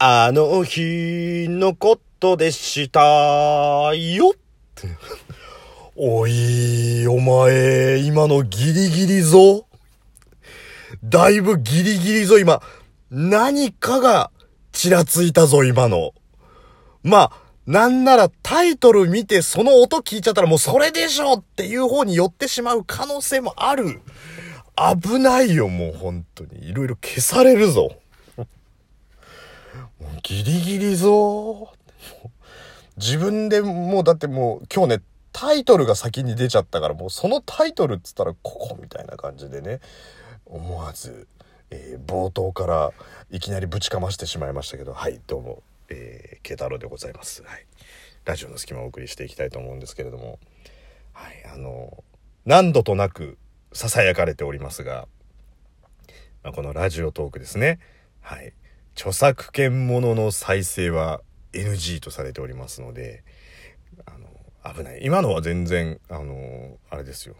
あの日のことでしたよ。おい、お前、今のギリギリぞ。だいぶギリギリぞ、今。何かがちらついたぞ、今の。まあ、なんならタイトル見てその音聞いちゃったらもうそれでしょっていう方に寄ってしまう可能性もある。危ないよ、もう本当に。いろいろ消されるぞ。ギリギリぞ。自分でもうだってもう今日ね、タイトルが先に出ちゃったからもうそのタイトルっつったらここみたいな感じでね、思わず、えー、冒頭からいきなりぶちかましてしまいましたけど、はい、どうも、えー、慶太郎でございます。はい。ラジオの隙間をお送りしていきたいと思うんですけれども、はい、あの、何度となく囁かれておりますが、まあ、このラジオトークですね。はい。著作権ものの再生は NG とされておりますので、あの、危ない。今のは全然、あの、あれですよ。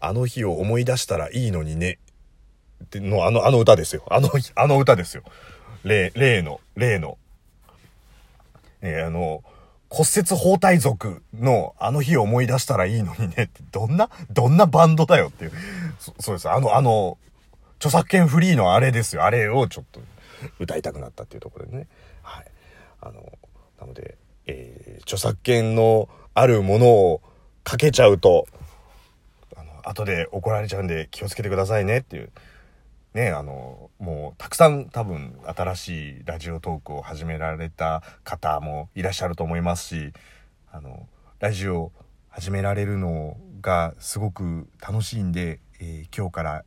あの日を思い出したらいいのにね。っての、あの、あの歌ですよ。あの、あの歌ですよ。例、例の、例の。え、あの、骨折包帯族のあの日を思い出したらいいのにねって、どんな、どんなバンドだよっていう。そそうです。あの、あの、著作権フリーのあれですよ。あれをちょっと 歌いたくなったっていうところでね。はい。あの、なので、えー、著作権のあるものをかけちゃうと、あの、後で怒られちゃうんで気をつけてくださいねっていう。ね、あの、もうたくさん多分新しいラジオトークを始められた方もいらっしゃると思いますし、あの、ラジオ始められるのがすごく楽しいんで、えー、今日から、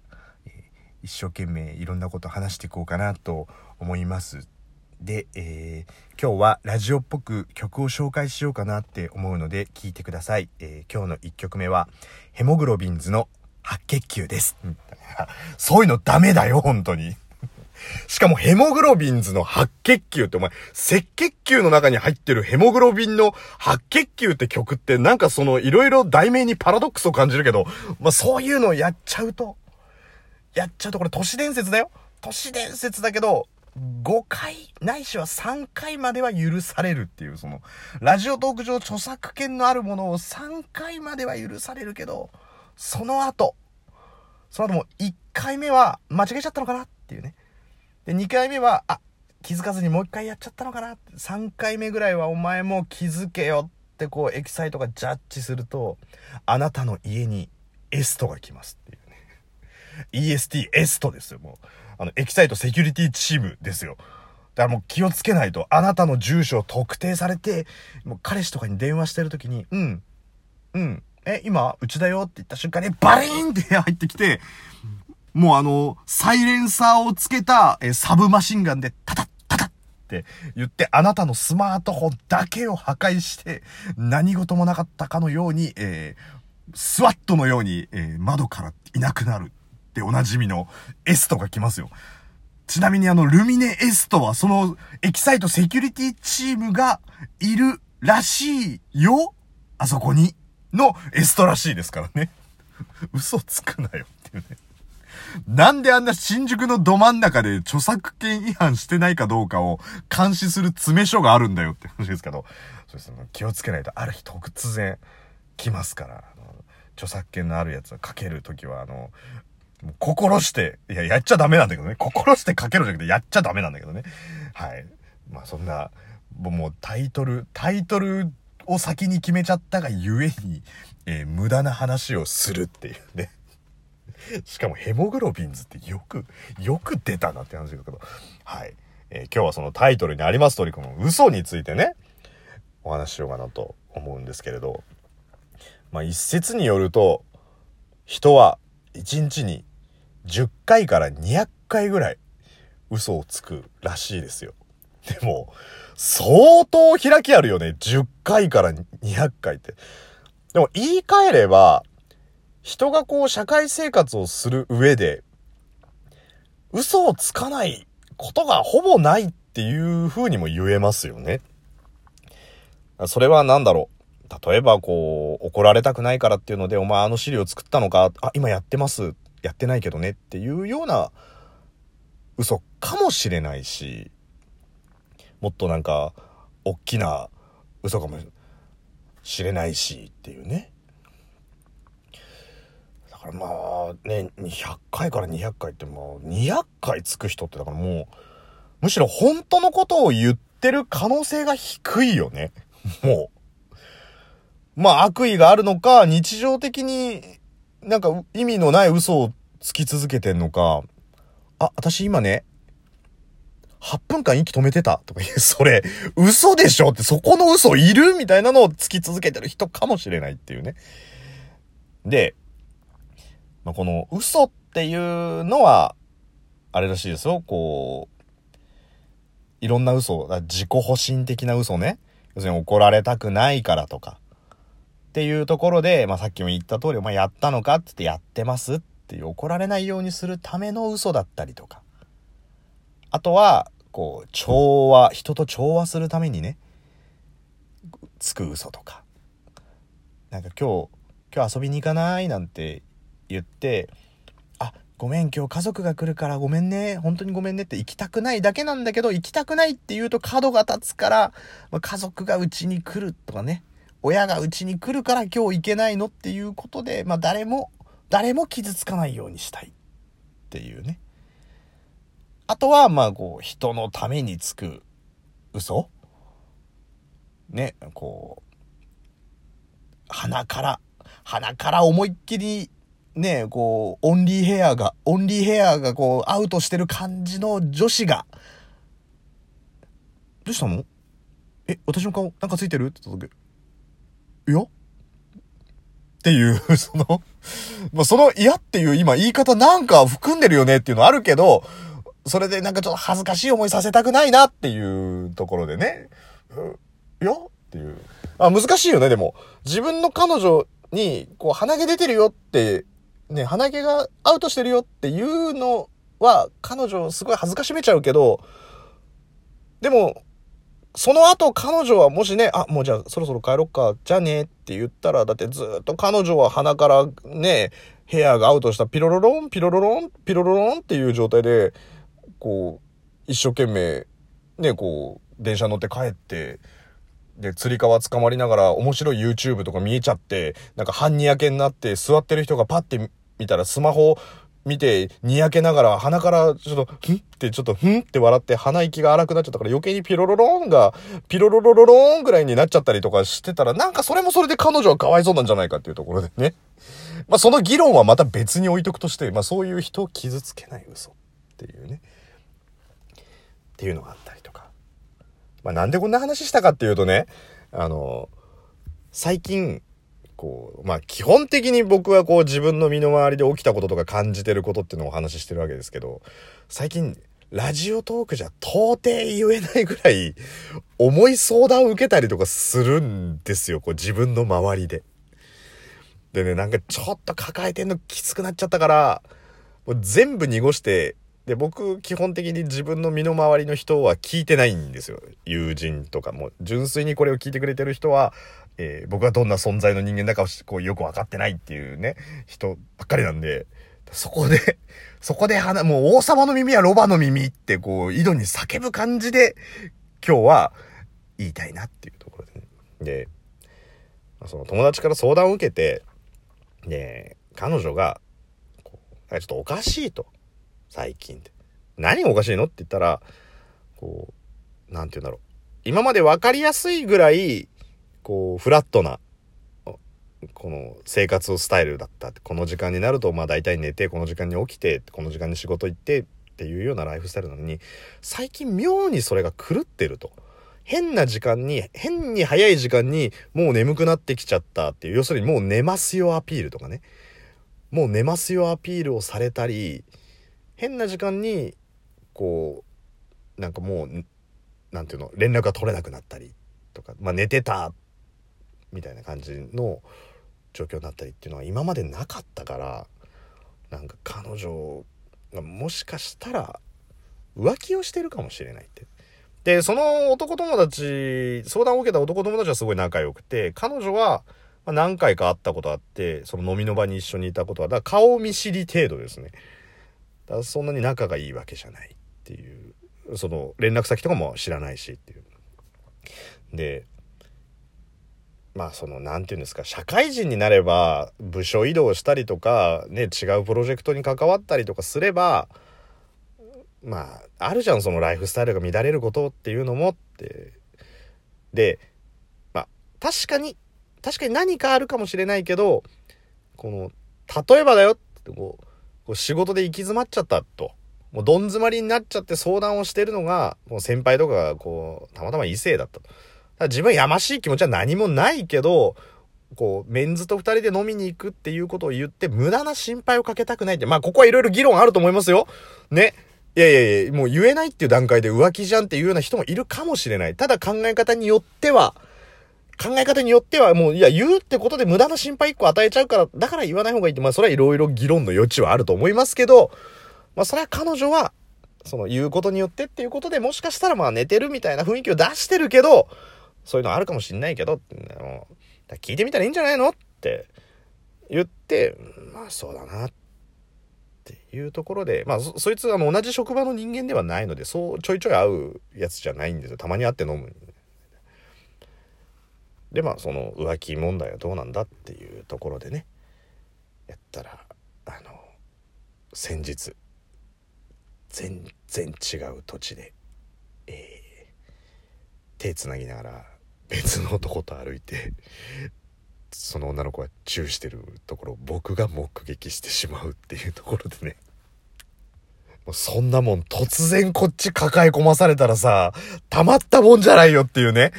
一生懸命いろんなこと話していこうかなと思います。で、えー、今日はラジオっぽく曲を紹介しようかなって思うので聞いてください。えー、今日の1曲目はヘモグロビンズの白血球です。そういうのダメだよ、本当に。しかもヘモグロビンズの白血球ってお前、赤血球の中に入ってるヘモグロビンの白血球って曲ってなんかそのいろいろ題名にパラドックスを感じるけど、まあそういうのをやっちゃうと、やっちゃうとこれ都市伝説だよ。都市伝説だけど、5回ないしは3回までは許されるっていう、その、ラジオトーク上著作権のあるものを3回までは許されるけど、その後、その後も1回目は間違えちゃったのかなっていうね。で、2回目は、あ、気づかずにもう1回やっちゃったのかなって。3回目ぐらいはお前も気づけよってこうエキサイトがジャッジすると、あなたの家にエストが来ますっていう。EST エストですよ、もう。あの、エキサイトセキュリティチームですよ。だからもう気をつけないと、あなたの住所を特定されて、もう彼氏とかに電話してる時に、うん、うん、え、今、うちだよって言った瞬間に、バリーンって入ってきて、もうあの、サイレンサーをつけた、えサブマシンガンで、タタッタタッって言って、あなたのスマートフォンだけを破壊して、何事もなかったかのように、えー、スワットのように、えー、窓からいなくなるっておなじみのエストが来ますよ。ちなみにあの、ルミネエストはそのエキサイトセキュリティチームがいるらしいよあそこに。のエストらしいですからね。嘘つくなよっていうね。なんであんな新宿のど真ん中で著作権違反してないかどうかを監視する詰め所があるんだよって話ですけど、そうですね、気をつけないとある日突然来ますから、著作権のあるやつをかけるときは、あの、心して、いや、やっちゃダメなんだけどね。心してかけるじゃなくて、やっちゃダメなんだけどね。はい。まあ、そんな、もうタイトル、タイトルを先に決めちゃったがゆえに、えー、無駄な話をするっていうね。しかもヘモグロビンズってよく、よく出たなって話ですけど。はい。えー、今日はそのタイトルにあります通り、この嘘についてね、お話ししようかなと思うんですけれど。まあ一説によると、人は1日に10回から200回ぐらい嘘をつくらしいですよ。でも、相当開きあるよね。10回から200回って。でも言い換えれば、人がこう社会生活をする上で、嘘をつかないことがほぼないっていう風にも言えますよね。それは何だろう。例えばこう、怒られたくないからっていうので、お前あの資料作ったのか？あ、今やってます。やってないけどねっていうような嘘かもしれないし、もっとなんか、おっきな嘘かもしれないしっていうね。だからまあね、200回から200回ってもう200回つく人ってだからもう、むしろ本当のことを言ってる可能性が低いよね。もう。まあ悪意があるのか、日常的になんか意味のない嘘をつき続けてんのか、あ、私今ね、8分間息止めてたとか言う、それ、嘘でしょってそこの嘘いるみたいなのをつき続けてる人かもしれないっていうね。で、まあ、この嘘っていうのは、あれらしいですよ、こう、いろんな嘘、自己保身的な嘘ね。要するに怒られたくないからとか。っていうところで、まあ、さっきも言った通り、お前やったのか？って言ってやってます？って怒られないようにするための嘘だったりとか。あとは、こう、調和、人と調和するためにね、つく嘘とか。なんか今日、今日遊びに行かない？なんて言って、あ、ごめん、今日家族が来るからごめんね、本当にごめんねって行きたくないだけなんだけど、行きたくないって言うと角が立つから、まあ、家族がうちに来るとかね、親がうちに来るから今日行けないのっていうことで、まあ誰も、誰も傷つかないようにしたいっていうね。あとは、まあ、こう、人のためにつく嘘。ね、こう、鼻から、鼻から思いっきり、ね、こう、オンリーヘアが、オンリーヘアがこう、アウトしてる感じの女子が、どうしたの？え、私の顔なんかついてる？って言った時、やっていう、その、ま、その嫌っていう今言い方なんか含んでるよねっていうのあるけど、それでなんかちょっと恥ずかしい思いさせたくないなっていうところでね。いやっていう。あ、難しいよね、でも。自分の彼女に、こう、鼻毛出てるよって、ね、鼻毛がアウトしてるよっていうのは、彼女すごい恥ずかしめちゃうけど、でも、その後彼女はもしね、あ、もうじゃあそろそろ帰ろっか、じゃあねって言ったら、だってずっと彼女は鼻からね、ヘアがアウトしたピロロロン、ピロロロン、ピロロロンっていう状態で、こう、一生懸命、ね、こう、電車乗って帰って、で、釣り革捕まりながら面白い YouTube とか見えちゃって、なんか半にやけになって座ってる人がパッて見たらスマホ見て、にやけながら鼻からちょっと、んってちょっと、んって笑って鼻息が荒くなっちゃったから余計にピロロローンが、ピロロロロローンぐらいになっちゃったりとかしてたら、なんかそれもそれで彼女はかわいそうなんじゃないかっていうところでね。まあその議論はまた別に置いとくとして、まあそういう人を傷つけない嘘っていうね。っていうのがあったりとか。まあ、なんでこんな話したかっていうとね、あの、最近、こう、まあ、基本的に僕はこう自分の身の回りで起きたこととか感じてることっていうのをお話ししてるわけですけど、最近、ラジオトークじゃ到底言えないぐらい、重い相談を受けたりとかするんですよ、こう自分の周りで。でね、なんかちょっと抱えてんのきつくなっちゃったから、もう全部濁して、で、僕、基本的に自分の身の回りの人は聞いてないんですよ。友人とかも。純粋にこれを聞いてくれてる人は、えー、僕はどんな存在の人間だかをこうよくわかってないっていうね、人ばっかりなんで、そこで、そこで話、もう王様の耳はロバの耳ってこう、井戸に叫ぶ感じで、今日は言いたいなっていうところでね。で、その友達から相談を受けて、で、彼女が、こう、ちょっとおかしいと。最近って。何がおかしいのって言ったら、こう、なんて言うんだろう。今まで分かりやすいぐらい、こう、フラットな、この生活スタイルだった。この時間になると、まあ大体寝て、この時間に起きて、この時間に仕事行ってっていうようなライフスタイルなのに、最近妙にそれが狂ってると。変な時間に、変に早い時間にもう眠くなってきちゃったっていう、要するにもう寝ますよアピールとかね。もう寝ますよアピールをされたり、変な時間にこうなんかもう何ていうの連絡が取れなくなったりとか、まあ、寝てたみたいな感じの状況になったりっていうのは今までなかったからなんか彼女がもしかしたら浮気をしてるかもしれないって。で、その男友達、相談を受けた男友達はすごい仲良くて、彼女は何回か会ったことあって、その飲みの場に一緒にいたことは、だから顔見知り程度ですね。だからそんなに仲がいいわけじゃないっていうその連絡先とかも知らないしっていう。で、まあその何て言うんですか社会人になれば部署移動したりとかね違うプロジェクトに関わったりとかすればまああるじゃんそのライフスタイルが乱れることっていうのもってでまあ確かに確かに何かあるかもしれないけどこの例えばだよってこうこう仕事で行き詰まっちゃったともうどん詰まりになっちゃって相談をしてるのがもう先輩とかがこうたまたま異性だったと。自分はやましい気持ちは何もないけど、こう、メンズと二人で飲みに行くっていうことを言って、無駄な心配をかけたくないって。まあ、ここはいろいろ議論あると思いますよ。ね。いやいやいや、もう言えないっていう段階で浮気じゃんっていうような人もいるかもしれない。ただ考え方によっては、考え方によってはもう、いや、言うってことで無駄な心配一個与えちゃうから、だから言わない方がいいって、まあ、それはいろいろ議論の余地はあると思いますけど、まあ、それは彼女は、その言うことによってっていうことでもしかしたらまあ寝てるみたいな雰囲気を出してるけど、そういうのあるかもしんないけど、もう聞いてみたらいいんじゃないのって言って、まあそうだなっていうところで、まあそいつあの同じ職場の人間ではないので、そうちょいちょい会うやつじゃないんですよ。たまに会って飲む。でまあその浮気問題はどうなんだっていうところでねやったらあの先日全然違う土地で、えー、手つなぎながら別の男と歩いてその女の子がチューしてるところを僕が目撃してしまうっていうところでね。もうそんなもん突然こっち抱え込まされたらさたまったもんじゃないよっていうね。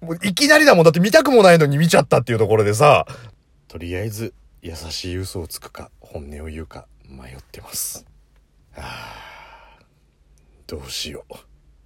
もういきなりだもんだって見たくもないのに見ちゃったっていうところでさとりあえず優しい嘘をつくか本音を言うか迷ってます。ああどうしよう。